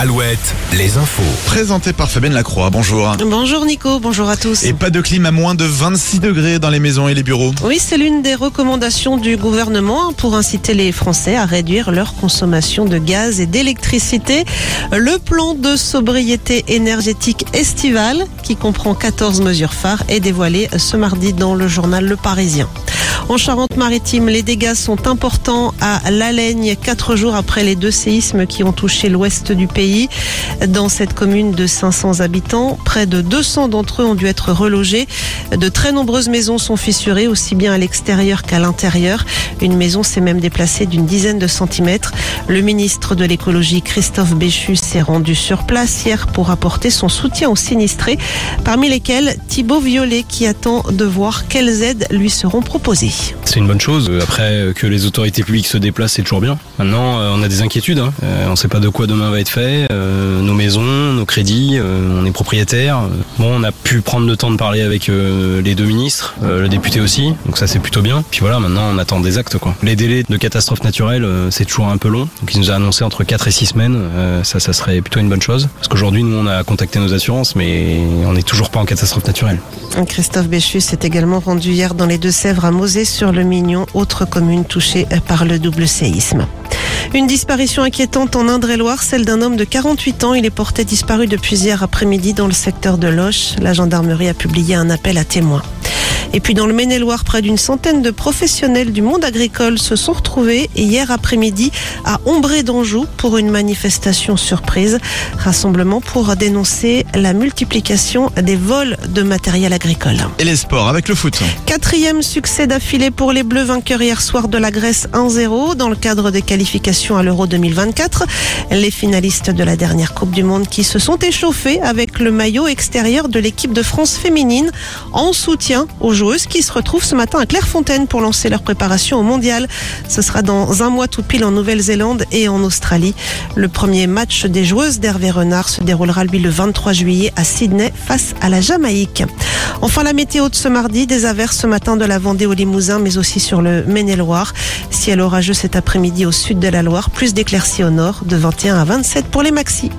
Alouette, les infos. Présenté par Fabienne Lacroix, bonjour. Bonjour Nico, bonjour à tous. Et pas de clim à moins de 26 degrés dans les maisons et les bureaux. Oui, c'est l'une des recommandations du gouvernement pour inciter les Français à réduire leur consommation de gaz et d'électricité. Le plan de sobriété énergétique estivale, qui comprend 14 mesures phares, est dévoilé ce mardi dans le journal Le Parisien. En Charente-Maritime, les dégâts sont importants à Laigne, quatre jours après les deux séismes qui ont touché l'ouest du pays. Dans cette commune de 500 habitants, près de 200 d'entre eux ont dû être relogés. De très nombreuses maisons sont fissurées, aussi bien à l'extérieur qu'à l'intérieur. Une maison s'est même déplacée d'une dizaine de centimètres. Le ministre de l'écologie, Christophe Béchu, s'est rendu sur place hier pour apporter son soutien aux sinistrés, parmi lesquels Thibaut Violet qui attend de voir quelles aides lui seront proposées. C'est une bonne chose. Après, euh, que les autorités publiques se déplacent, c'est toujours bien. Maintenant, euh, on a des inquiétudes. Hein. Euh, on ne sait pas de quoi demain va être fait. nos maisons, nos crédits, on est propriétaire. Bon, on a pu prendre le temps de parler avec les deux ministres, le député aussi. Donc ça, c'est plutôt bien. Puis voilà, maintenant, on attend des actes. Quoi. Les délais de catastrophes naturelles, c'est toujours un peu long. Donc il nous a annoncé entre 4 et 6 semaines. ça, ça serait plutôt une bonne chose. Parce qu'aujourd'hui, nous, on a contacté nos assurances, mais on n'est toujours pas en catastrophe naturelle. Christophe Béchu s'est également rendu hier dans les Deux-Sèvres à Sur le Mignon, autre commune touchée par le double séisme. Une disparition inquiétante en Indre-et-Loire, celle d'un homme de 48 ans. Il est porté disparu depuis hier après-midi dans le secteur de Loche. La gendarmerie a publié un appel à témoins. Et puis dans le Maine-et-Loire, près d'une centaine de professionnels du monde agricole se sont retrouvés hier après-midi à Ombré d'Anjou pour une manifestation surprise. Rassemblement pour dénoncer la multiplication des vols de matériel agricole. Et les sports avec le foot. Quatrième succès d'affilée pour les Bleus vainqueurs hier soir de la Grèce 1-0 dans le cadre des qualifications à l'Euro 2024. Les finalistes de la dernière Coupe du Monde qui se sont échauffés avec le maillot extérieur de l'équipe de France féminine en soutien aux qui se retrouvent ce matin à Clairefontaine pour lancer leur préparation au mondial. Ce sera dans un mois tout pile en Nouvelle-Zélande et en Australie. Le premier match des joueuses d'Hervé Renard se déroulera lui le 23 juillet à Sydney face à la Jamaïque. Enfin, la météo de ce mardi, des averses ce matin de la Vendée au Limousin, mais aussi sur le Maine-et-Loire. Ciel orageux cet après-midi au sud de la Loire, plus d'éclaircies au nord, de 21 à 27 pour les maxis.